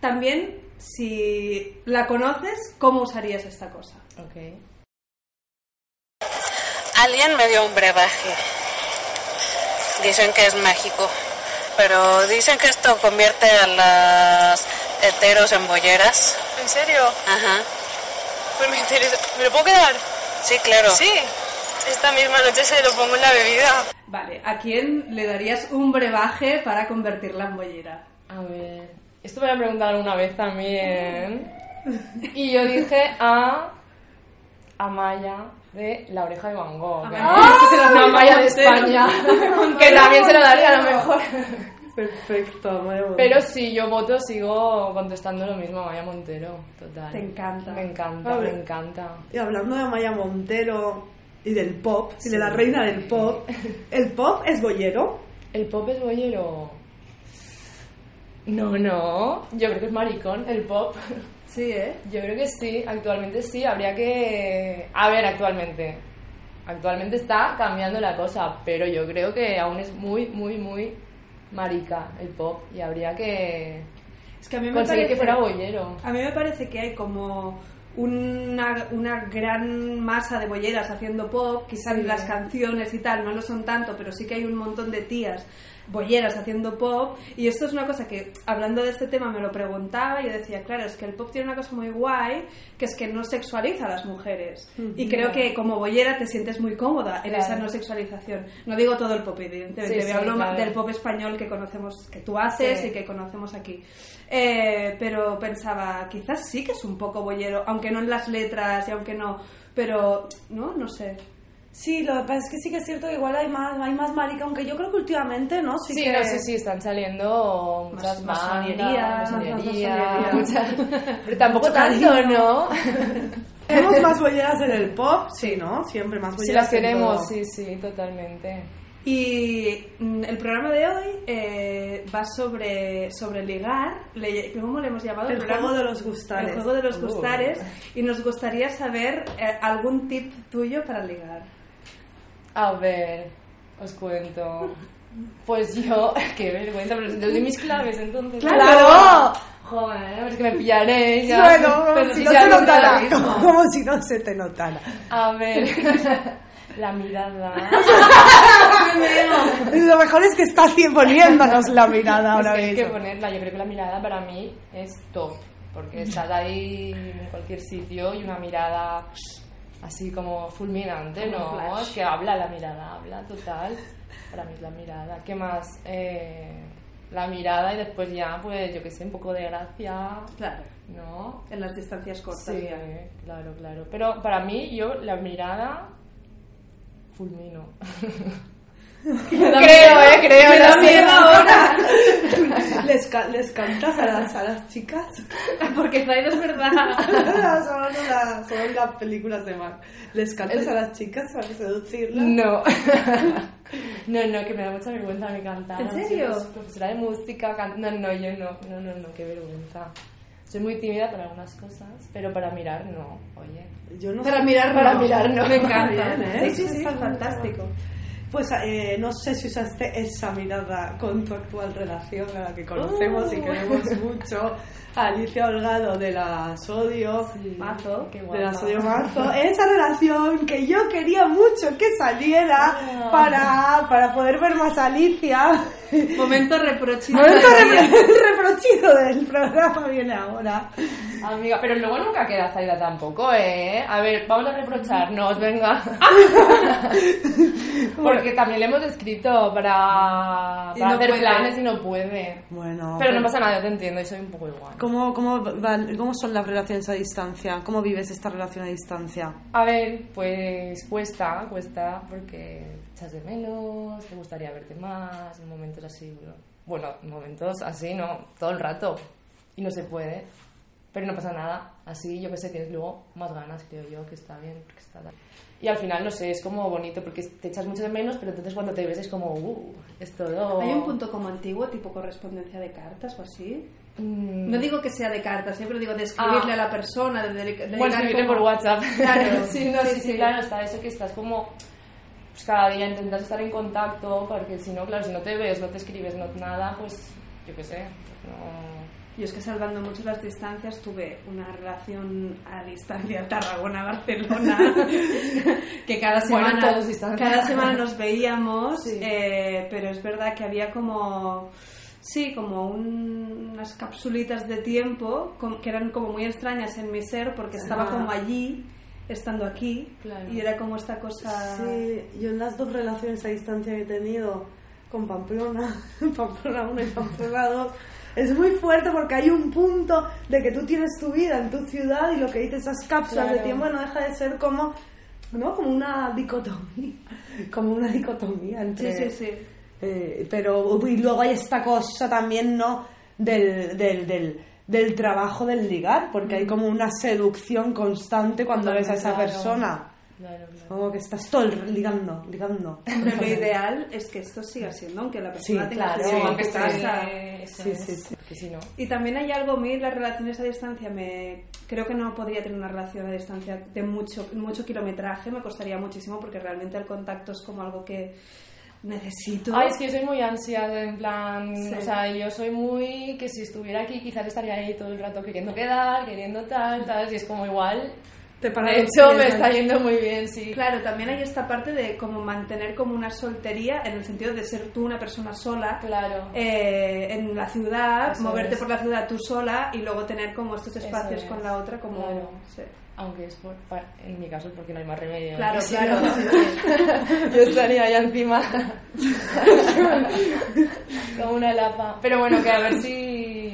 también, si la conoces, ¿cómo usarías esta cosa? Ok. Alguien me dio un brebaje. Dicen que es mágico. Pero dicen que esto convierte a las heteros en bolleras. ¿En serio? Ajá. Pues me interesa. ¿Me lo puedo quedar? Sí, claro. Sí. Esta misma noche se lo pongo en la bebida. Vale, ¿a quién le darías un brebaje para convertirla en bollera? A ver, esto me lo han preguntado alguna vez también. Y yo dije a Amaya de La Oreja de Van Gogh. Amaya de España. que también se lo daría a lo mejor. Perfecto, Amaya Montero. Pero si yo voto, sigo contestando lo mismo a Amaya Montero. Total. Te encanta. Me encanta, me encanta. Y hablando de Amaya Montero y del pop, y de la reina del pop, ¿el pop es bollero? ¿El pop es bollero? No, no. Yo creo que es maricón, el pop. Sí, ¿eh? Yo creo que sí, actualmente sí, habría que... A ver, actualmente. Actualmente está cambiando la cosa, pero yo creo que aún es muy, muy, muy marica el pop y habría que Es que a mí me parece... que fuera bollero. A mí me parece que hay como una, una gran masa de bolleras haciendo pop, quizás Sí. las canciones y tal no lo son tanto, pero sí que hay un montón de tías bolleras haciendo pop y esto es una cosa que hablando de este tema me lo preguntaba y yo decía, claro, es que el pop tiene una cosa muy guay que es que no sexualiza a las mujeres y creo que como bollera te sientes muy cómoda en Claro. esa no sexualización. No digo todo el pop, evidentemente, Sí, hablo claro. del pop español que conocemos, que tú haces Sí. y que conocemos aquí. Eh, pero pensaba, quizás sí que es un poco bollero, aunque no en las letras y aunque no, pero no, no sé. Sí, lo que pasa es que sí que es cierto que igual hay más, hay más marica, aunque yo creo que últimamente, ¿no? Sí, que... no sé si están saliendo muchas Más- bandas, más muchas- pero tampoco tanto, ¿no? Tenemos más bolleras en el pop, sí, ¿no? Siempre más Sí bolleras las en tenemos, sí, sí, totalmente. Y mm, el programa de hoy eh, va sobre, sobre ligar. Le- ¿Cómo le hemos llamado? El juego de los gustares. El juego de los Uh. gustares. Y nos gustaría saber eh, algún tip tuyo para ligar. A ver, os cuento. Pues yo, qué vergüenza, pero yo doy mis claves entonces. ¡Claro! Joder, es que me pillaré ya. Bueno, Pero si no se notara. mismo. Como si no se te notara. A ver, la mirada. Lo mejor es que está cien- poniéndonos la mirada ahora que hay que mismo. ponerla, yo creo que la mirada para mí es top, porque estás ahí en cualquier sitio y una mirada así como fulminante, Como ¿no? Es que habla la mirada, habla total. Para mí es la mirada. ¿Qué más? Eh, la mirada y después ya, pues yo que sé, un poco de gracia, Claro. ¿no? En las distancias cortas. Sí, ya. claro, claro. Pero para mí, yo la mirada fulmino. creo, eh, creo. Me da no miedo ahora. ¿Les, ca- les cantas a las, a las chicas? Porque Zaid es verdad. son, las, son las películas de Mark. ¿Les cantas a las chicas para seducirlas? No. no, no, que me da mucha vergüenza me cantar. ¿En serio? profesora de música, can- no, no, yo no, no, no, no, qué vergüenza. Soy muy tímida para algunas cosas, pero para mirar no, oye. Yo no Para mirar, Para mirar, no. Me encanta. Bien, ¿eh? Sí, sí, Sí, está sí. fantástico. Pues eh, no sé si usaste esa mirada con tu actual relación a la que conocemos y Uh. queremos mucho. Alicia Holgado de la Sodio. Mazo. Qué De la Sodio Mazo. Esa relación que yo quería mucho que saliera Ah. para, para poder ver más a Alicia. Momento reprochido. Momento reprochido del programa viene ahora. Amiga, pero luego nunca queda Zaida tampoco, ¿eh? A ver, vamos a reprocharnos, venga. Porque también le hemos escrito para, Y para no hacer puede. planes y no puede. Bueno, Pero no pasa nada, yo te entiendo y soy un poco igual. ¿Cómo, cómo, ¿Cómo son las relaciones a distancia? ¿Cómo vives esta relación a distancia? A ver, pues cuesta, cuesta, porque echas de menos, te gustaría verte más, en momentos así, bueno, bueno, en momentos así, ¿no? Todo el rato. Y no se puede, pero no pasa nada. Así, yo que sé, tienes luego más ganas, creo yo, que está bien, porque está Y al final, no sé, es como bonito, porque te echas mucho de menos, pero entonces cuando te ves es como, uh, es todo... Hay un punto como antiguo, tipo correspondencia de cartas o así. Mm, No digo que sea de cartas, ¿eh? pero digo de escribirle Ah. a la persona, de, dedica- Bueno, dedicar escribirle como- por WhatsApp. Claro, sí, no, sí, sí, sí, sí. claro, está eso que estás como. Pues cada día intentas estar en contacto, porque si no, claro, si no te ves, no te escribes, no nada, pues yo qué sé. no. Yo es que salvando mucho las distancias tuve una relación a distancia Tarragona-Barcelona que cada Bueno, semana, todos distancia. cada semana nos veíamos, Sí. eh, pero es verdad que había como... Sí, como un- unas capsulitas de tiempo com- que eran como muy extrañas en mi ser porque estaba Ah. como allí, estando aquí, Claro. y era como esta cosa... Sí, yo en las dos relaciones a distancia que he tenido con Pamplona, Pamplona 1 y Pamplona 2, es muy fuerte porque hay un punto de que tú tienes tu vida en tu ciudad y lo que dices esas cápsulas de Claro. tiempo no deja de ser como, ¿no? Como una dicotomía, como una dicotomía entre... Sí, sí, sí. Eh, pero y luego hay esta cosa también, ¿no? Del, del, del, del trabajo del ligar, porque hay como una seducción constante cuando ves a esa Claro. persona. Claro, claro. Como que estás todo el- ligando, ligando. Pero lo ideal es que esto siga siendo, aunque la persona Sí, tenga vida en aunque Sí, sí, sí. no. Y también hay algo, a mí las relaciones a distancia, me creo que no podría tener una relación a distancia de mucho, mucho kilometraje, me costaría muchísimo porque realmente el contacto es como algo que necesito. Ay, es que yo soy muy ansia, en plan, Sí. o sea, yo soy muy que si estuviera aquí quizás estaría ahí todo el rato queriendo quedar, queriendo tal, tal, y es como igual. Te De hecho, me está yendo muy bien, sí. Claro, también hay esta parte de como mantener como una soltería en el sentido de ser tú una persona sola. Claro. eh, en la ciudad, Eso moverte es. por la ciudad tú sola y luego tener como estos espacios es. con la otra como Claro. sí. Aunque es por, en mi caso porque no hay más remedio. Claro, claro. no, yo estaría allá encima como una lapa. Pero bueno, que a ver si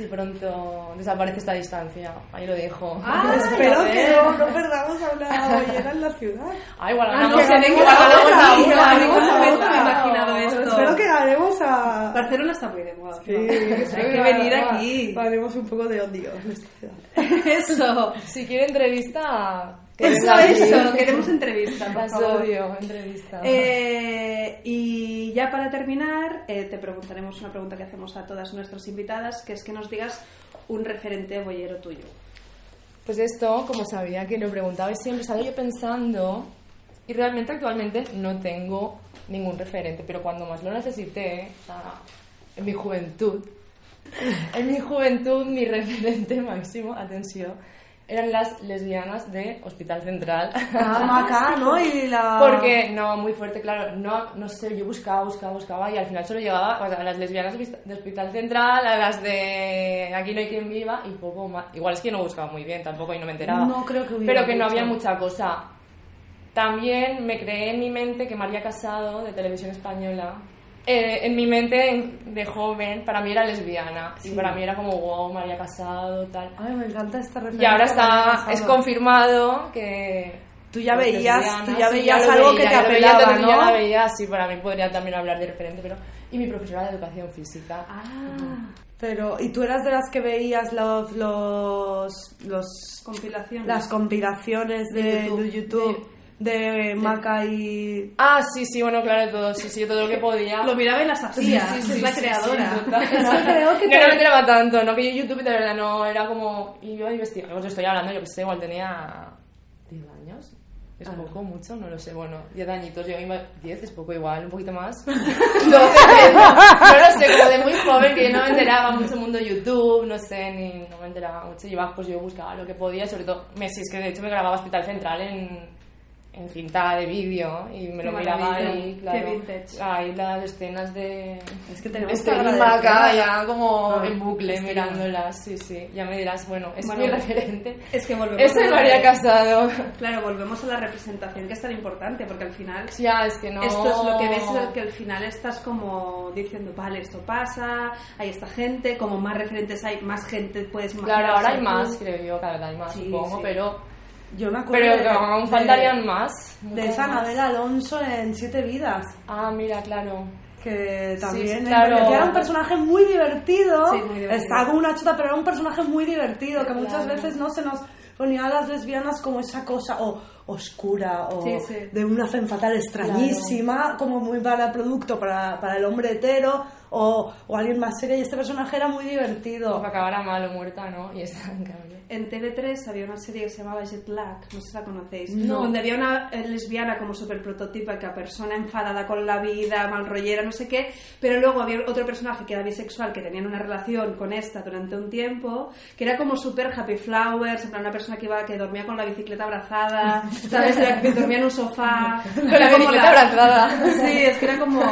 si pronto desaparece esta distancia. Ahí lo dejo. Ah, Espero que no, no perdamos a la bollera en la ciudad. Ah, igual Ah, ganamos, que venga, igual ganamos ahora, a sí, una, en ningún momento me he imaginado esto. Espero que ganemos a... Barcelona está muy de moda. Sí, Hay que venir aquí. Haremos un poco de odio en esta ciudad. Eso. Si quiere entrevista, que Eso, eso. Queremos entrevista, por favor. entrevista. Eh, y ya para terminar, eh, te preguntaremos una pregunta que hacemos a todas nuestras invitadas, que es que nos digas un referente boyero tuyo. Pues esto, como sabía que lo preguntaba y siempre estaba yo pensando, y realmente actualmente no tengo ningún referente, pero cuando más lo necesité, o sea, en mi juventud, en mi juventud mi referente máximo, atención, eran las lesbianas de Hospital Central. Ah, Maca, ¿no? Y la... Porque, no, muy fuerte, claro, no, no sé, yo buscaba, buscaba, buscaba y al final solo llegaba pues, a las lesbianas de Hospital Central, a las de Aquí no hay quien viva y poco más. Igual es que no buscaba muy bien tampoco y no me enteraba. No creo que hubiera Pero que no mucho. había mucha cosa. También me creé en mi mente que María Casado, de Televisión Española, eh, en mi mente en- de joven, para mí era lesbiana. Y para mí era como, wow, María Casado, tal. Ay, me encanta esta Y referencia. ahora María está, es confirmado que... Tú ya veías- tú ya sí, veías algo que te lo veía, apelaba, entonces Ya ¿no? la veía, sí, para mí podría también hablar de referente, pero... Y mi profesora de Educación Física. Ah, Pero, ¿y tú eras de las que veías los... los, los compilación. las compilaciones de, De YouTube. de YouTube, de Maca y... Ah, sí, sí, bueno, claro, todo, sí, sí, todo lo que podía. Lo miraba y las hacía. Sí, sí, es sí, la sí, creadora. creo que no, te- no me tiraba tanto, no que yo YouTube de verdad no era como. Y yo investigaba, os estoy hablando, yo que sé, igual tenía 10 años. Es Ah. poco, mucho, no lo sé. Bueno, 10 añitos, yo iba. 10 es poco igual, un poquito más. 12, 13, no lo sé, como de muy joven que yo no me enteraba mucho mundo YouTube, no sé, ni no me enteraba mucho. Y iba, pues yo buscaba lo que podía, sobre todo. Me, si es que de hecho me grababa Hospital Central en. En cinta de vídeo y me lo miraba ahí, claro. Ahí las escenas de, Es que tenemos Estoy que en agradecer Maca a- ya como Ah, en bucle es que mirándolas, sí, sí. Ya me dirás, bueno, es Bueno, mi referente. Es que volvemos Ese a es la- María Casado. Claro, volvemos a la representación que es tan importante porque al final Ya, es que no... Esto es lo que ves, es que al final estás como diciendo, vale, esto pasa, hay esta gente, como más referentes hay, más gente puedes imaginar. Claro, ahora hay más, tú. creo yo, cada vez hay más, Sí, supongo, sí. pero... Yo me acuerdo Pero de- aún de- faltarían más. De esa. Anabel Alonso en Siete Vidas. Ah, mira, claro. que también sí, claro. era un personaje muy divertido. Sí, muy divertido. Estaba como una chota, pero era un personaje muy divertido, que muchas Claro. veces no se nos ponía a las lesbianas como esa cosa o oscura o Sí, sí. de una femme fatal extrañísima, como muy para producto para, para el hombre hetero o, o alguien más serio y este personaje era muy divertido. Como que acabara mal o muerta, ¿no? Y está en cambio. En TV3 había una serie que se llamaba Jet Lag, no sé si la conocéis, No. donde había una lesbiana como súper prototípica, persona enfadada con la vida, mal rollera, no sé qué, pero luego había otro personaje que era bisexual, que tenían una relación con esta durante un tiempo, que era como súper happy flowers, en plan una persona que iba que dormía con la bicicleta abrazada, ¿sabes? Era que dormía en un sofá. Con la bicicleta abrazada. Sí, es que era como...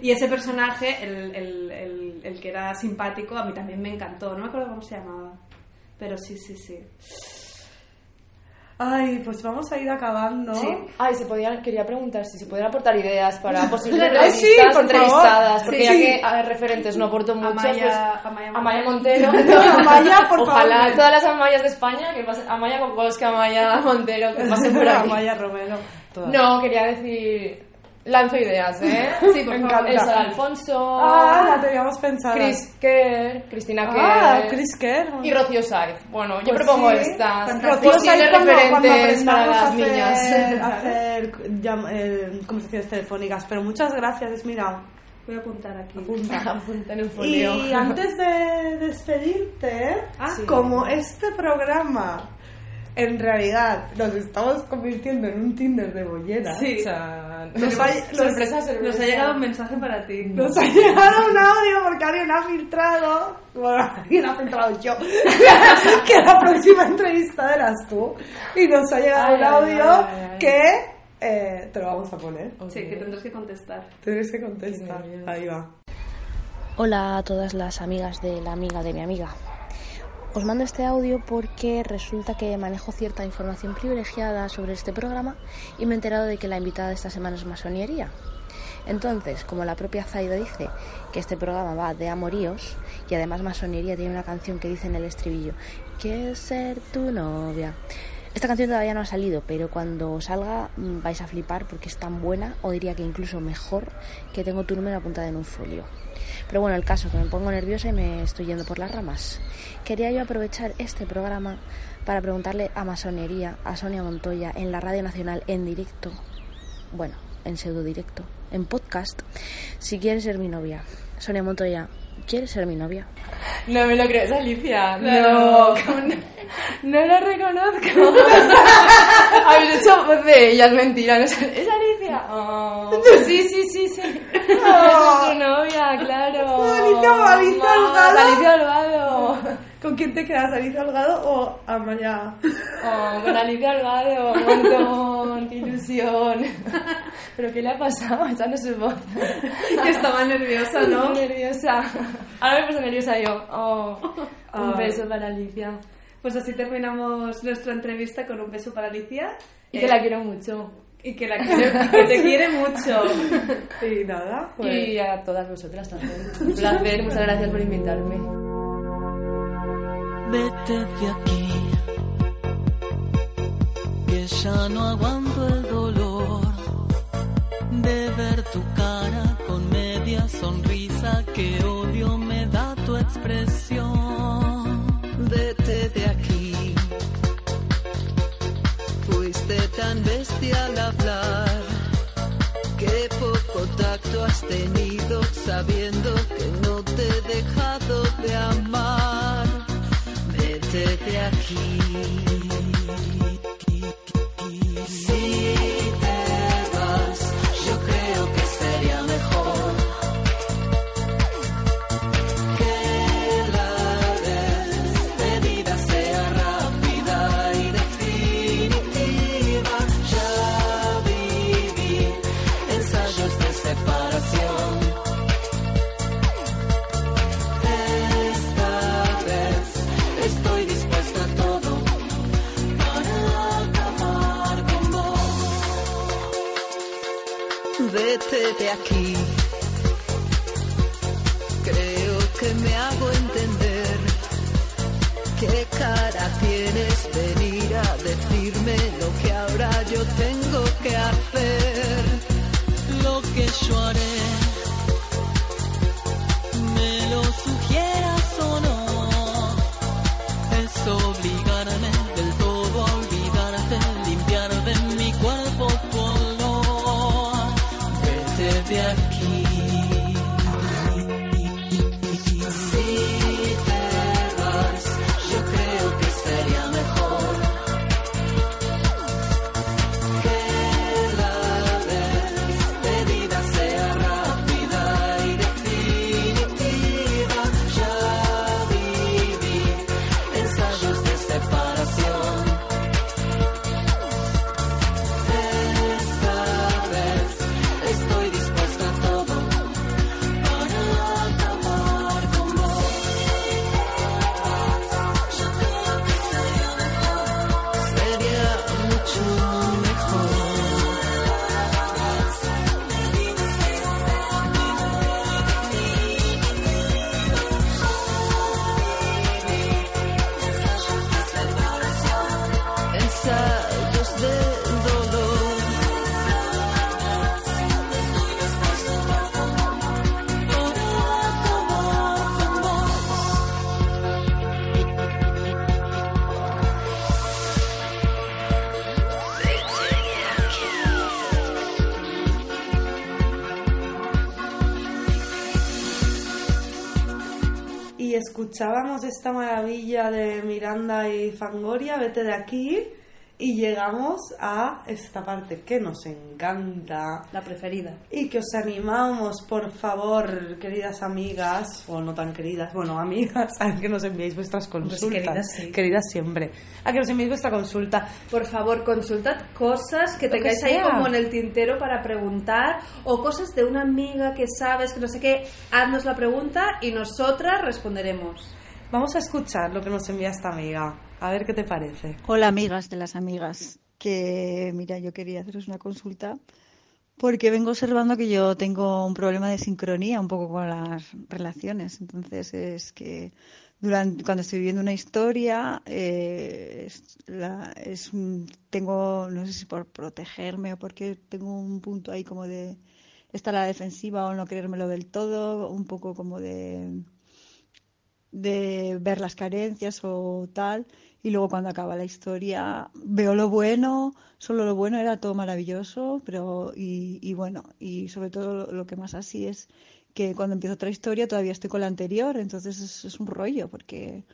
Y ese personaje, el, el, el, el que era simpático, a mí también me encantó, no me acuerdo cómo se llamaba. Pero sí, sí, sí. Ay, pues vamos a ir acabando. Sí. Ay, se podía, quería preguntar si se podían aportar ideas para posibles Ay, sí, entrevistas, por entrevistadas, favor. porque Sí, ya que a referentes no aporto mucho, Amaya- pues Amaya Amaya Montero. Montero. Amaya, por Ojalá favor. todas las Amayas de España, que pasen, Amaya Kokoska, Amaya Montero, que pasen por aquí. Amaya Romero. todas. No, quería decir, lanzo ideas, ¿eh? Sí, por Me favor. encanta. El Sara Alfonso, Ah, la teníamos pensada. Chris Kerr, Cristina Kerr Ah, Chris Kerr. y Rocío Saiz. Bueno, yo Pues propongo sí. estas Rocío Saiz cuando- cuando referentes para aprendamos a las hacer- niñas. hacer eh, conversaciones telefónicas. Pero muchas gracias, mira. Voy a apuntar aquí. Apunta en un folio. Y antes de despedirte, Ah, sí. como este programa en realidad nos estamos convirtiendo en un Tinder de bolleras. Sí. O sea, Nos ha- nos- sorpresa, sorpresa. Nos ha llegado un mensaje para ti. Nos ha llegado un audio porque alguien ha filtrado. Bueno, alguien ha filtrado yo. que la próxima entrevista eras tú. Y nos ha llegado Ay, un audio ay, ay. que eh, te lo vamos a poner. Sí, que tendrás que contestar. Tienes que contestar. Ahí va. Hola a todas las amigas de la amiga de mi amiga. Os mando este audio porque resulta que manejo cierta información privilegiada sobre este programa y me he enterado de que la invitada de esta semana es masonería. Entonces, como la propia Zaida dice que este programa va de amoríos y además masonería tiene una canción que dice en el estribillo, quiero ser tu novia. Esta canción todavía no ha salido, pero cuando salga mm, vais a flipar porque es tan buena, o diría que incluso mejor, que tengo tu número apuntado en un folio. Pero bueno, el caso, que me pongo nerviosa y me estoy yendo por las ramas. Quería yo aprovechar este programa para preguntarle a Masonería, a Sonia Montoya, en la Radio Nacional, en directo, bueno, en pseudo directo, en podcast, si quiere ser mi novia. Sonia Montoya, ¿quieres ser mi novia? No me lo crees, Alicia. No, ¿cómo no, no la reconozco. Habéis hecho voz de ella, es mentira. ¿no es, Oh. Sí, sí, sí, sí. Es tu novia, claro. Alicia, Alicia Holgado. Alicia Holgado. ¿Con quién te quedas, Alicia Holgado o Amaya? Oh, con Alicia Holgado, un montón, qué ilusión. ¿Pero qué le ha pasado? Esa no es su voz. Que estaba nerviosa, ¿no? Nerviosa. Ahora me puse nerviosa yo. Oh, un beso para Alicia. Pues así terminamos nuestra entrevista con un beso para Alicia. Y que Eh, la quiero mucho. Y que, la quiere- y que te quiere mucho. Y nada, pues... Y a todas vosotras también. Un placer, muchas gracias por invitarme. Vete de aquí, que ya no aguanto el dolor de ver tu cara con media sonrisa, que odio me da tu expresión. Tan bestia al hablar. Qué poco tacto has tenido sabiendo que no te he dejado de amar. Vete de aquí. Si escuchábamos esta maravilla de Miranda y Fangoria, vete de aquí, y llegamos a esta parte que nos encanta La preferida. y que os animamos, por favor, queridas amigas, o no tan queridas, bueno, amigas, a que nos enviéis vuestras consultas. queridas, sí. Queridas siempre. A que nos enviéis vuestra consulta. Por favor, consultad cosas que Lo que tengáis ahí como en el tintero para preguntar o cosas de una amiga que sabes, que no sé qué. Haznos la pregunta y nosotras responderemos. Vamos a escuchar lo que nos envía esta amiga. A ver qué te parece. Hola amigas de las amigas, que mira, yo quería haceros una consulta porque vengo observando que yo tengo un problema de sincronía un poco con las relaciones. Entonces es que durante, cuando estoy viviendo una historia, eh, es, tengo, no sé si por protegerme o porque tengo un punto ahí como de estar a la defensiva o no creérmelo del todo, un poco como de de ver las carencias o tal, y luego cuando acaba la historia veo lo bueno, solo lo bueno era todo maravilloso, pero y, bueno, y sobre todo lo, que más así es que cuando empiezo otra historia todavía estoy con la anterior, entonces es, es un rollo, porque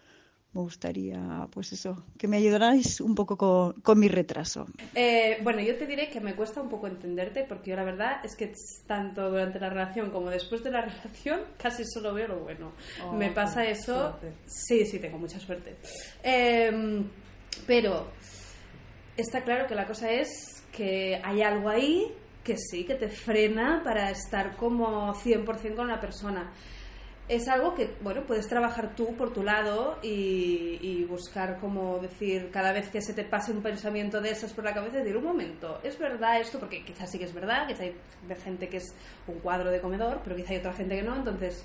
me gustaría, pues eso, que me ayudarais un poco con, con mi retraso. Eh, bueno, yo te diré que me cuesta un poco entenderte porque yo la verdad es que tanto durante la relación como después de la relación casi solo veo lo bueno. Oh, me pasa eso. suerte. Sí, sí, tengo mucha suerte. Eh, pero está claro que la cosa es que hay algo ahí que sí, que te frena para estar como 100% con la persona. Es algo que, bueno, puedes trabajar tú por tu lado y, y buscar como decir, cada vez que se te pase un pensamiento de esos por la cabeza, decir, un momento, ¿es verdad esto? Porque quizás sí que es verdad, quizás hay gente que es un cuadro de comedor, pero quizá hay otra gente que no, entonces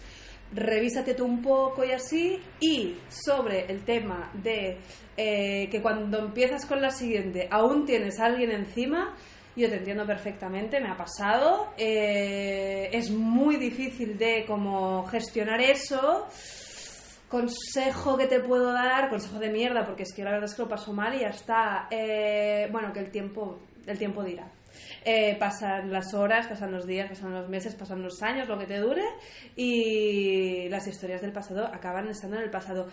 revísate tú un poco y así. Y sobre el tema de eh, que cuando empiezas con la siguiente aún tienes a alguien encima, yo te entiendo perfectamente, me ha pasado. eh, es muy difícil de como gestionar eso. Consejo que te puedo dar, consejo de mierda, porque es que la verdad es que lo paso mal y ya está. Eh, bueno, que el tiempo, el tiempo dirá. Eh, pasan las horas, pasan los días, pasan los meses, pasan los años, lo que te dure, y las historias del pasado acaban estando en el pasado.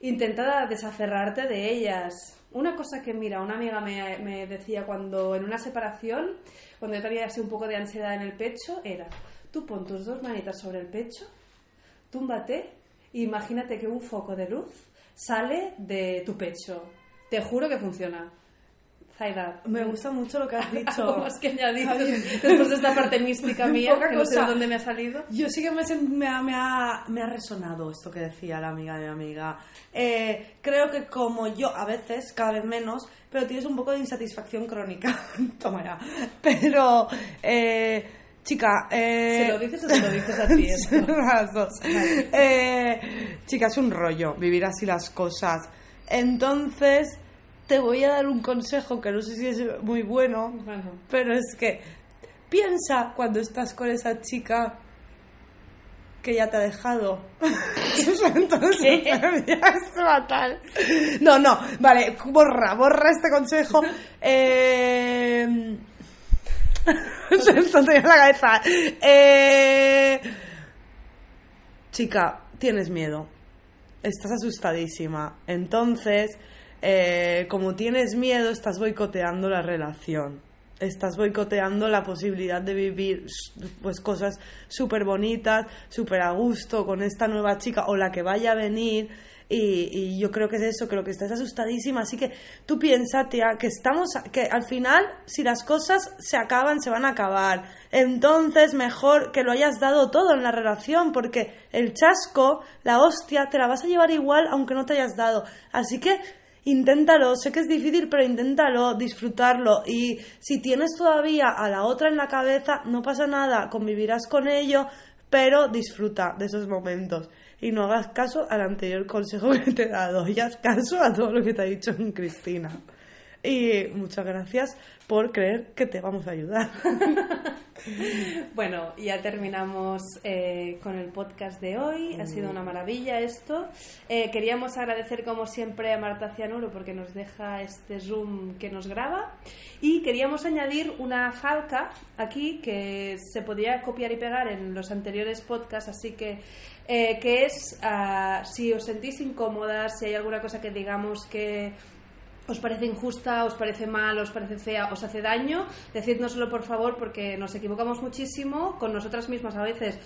Intenta desaferrarte de ellas. Una cosa que, mira, una amiga me, decía cuando en una separación, cuando yo tenía así un poco de ansiedad en el pecho, era, tú pon tus dos manitas sobre el pecho, túmbate e imagínate que un foco de luz sale de tu pecho. Te juro que funciona. Me gusta mucho lo que has dicho. Algo más que añadir después de esta parte mística mía, Poca que no sé de cosa. dónde me ha salido. Yo sí que me, ha, me, ha, me ha resonado esto que decía la amiga de mi amiga. Eh, creo que como yo, a veces, cada vez menos, pero tienes un poco de insatisfacción crónica. Toma ya. Pero, eh, chica... Eh, ¿Se lo dices o te lo dices a ti? Las dos. Eh, chica, es un rollo vivir así las cosas. Entonces, te voy a dar un consejo que no sé si es muy bueno, Bueno. pero es que piensa cuando estás con esa chica que ya te ha dejado. Entonces, es fatal. No, no, vale, borra, borra este consejo. Eh... Se me tontería en la cabeza. Eh... Chica, tienes miedo. Estás asustadísima. Entonces, eh, como tienes miedo, estás boicoteando la relación. Estás boicoteando la posibilidad de vivir pues cosas súper bonitas, súper a gusto con esta nueva chica o la que vaya a venir. Y, yo creo que es eso, creo que estás asustadísima. Así que tú piensa, tía, que estamos, que al final, si las cosas se acaban, se van a acabar. Entonces, mejor que lo hayas dado todo en la relación, porque el chasco, la hostia, te la vas a llevar igual aunque no te hayas dado. Así que inténtalo, sé que es difícil, pero inténtalo, disfrutarlo. Y si tienes todavía a la otra en la cabeza, no pasa nada, convivirás con ello, pero disfruta de esos momentos. Y no hagas caso al anterior consejo que te he dado, y haz caso a todo lo que te ha dicho Cristina. Y muchas gracias por creer que te vamos a ayudar. Bueno, ya terminamos eh, con el podcast de hoy. Ha sido una maravilla esto. Eh, queríamos agradecer, como siempre, a Marta Cianuro porque nos deja este Zoom que nos graba. Y queríamos añadir una falca aquí que se podía copiar y pegar en los anteriores podcasts, así que. eh, que es ah, si os sentís incómodas, si hay alguna cosa que digamos que os parece injusta, os parece mal, os parece fea, os hace daño, decídnoslo por favor porque nos equivocamos muchísimo con nosotras mismas a veces,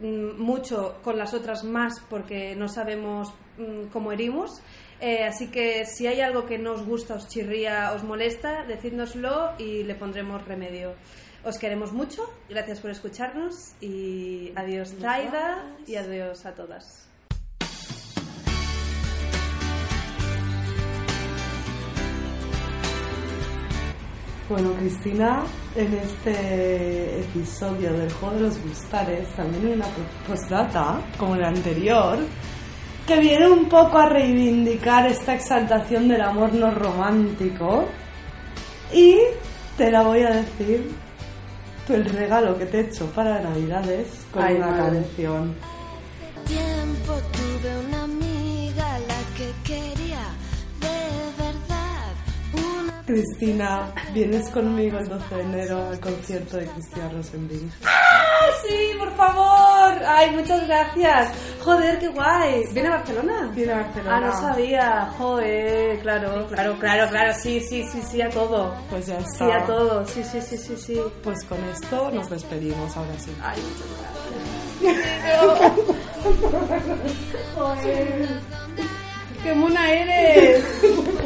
mm, mucho con las otras más porque no sabemos mm, cómo herimos. Eh, así que si hay algo que no os gusta, os chirría, os molesta, decídnoslo y le pondremos remedio. Os queremos mucho, gracias por escucharnos y adiós Zaida y adiós a todas. Bueno, Cristina, en este episodio del juego de los gustares, también hay una postdata, como el anterior, que viene un poco a reivindicar esta exaltación del amor no romántico. Y te la voy a decir, el regalo que te he hecho para Navidades con Ay, una madre. canción. tiempo tuve una amiga la que quería Cristina, vienes conmigo el 12 de enero al concierto de Cristina Rosenbring. ¡Ah, sí, por favor! ¡Ay, muchas gracias! Joder, qué guay. ¿Viene a Barcelona? Viene a Barcelona. Ah, no sabía. Joder, claro, claro, claro, claro. Sí, sí, sí, sí, a todo. Pues ya Sí, está. a todo. Sí, sí, sí, sí, sí. Pues con esto nos despedimos ahora sí. Ay, muchas gracias. Joder. ¡Qué mona eres!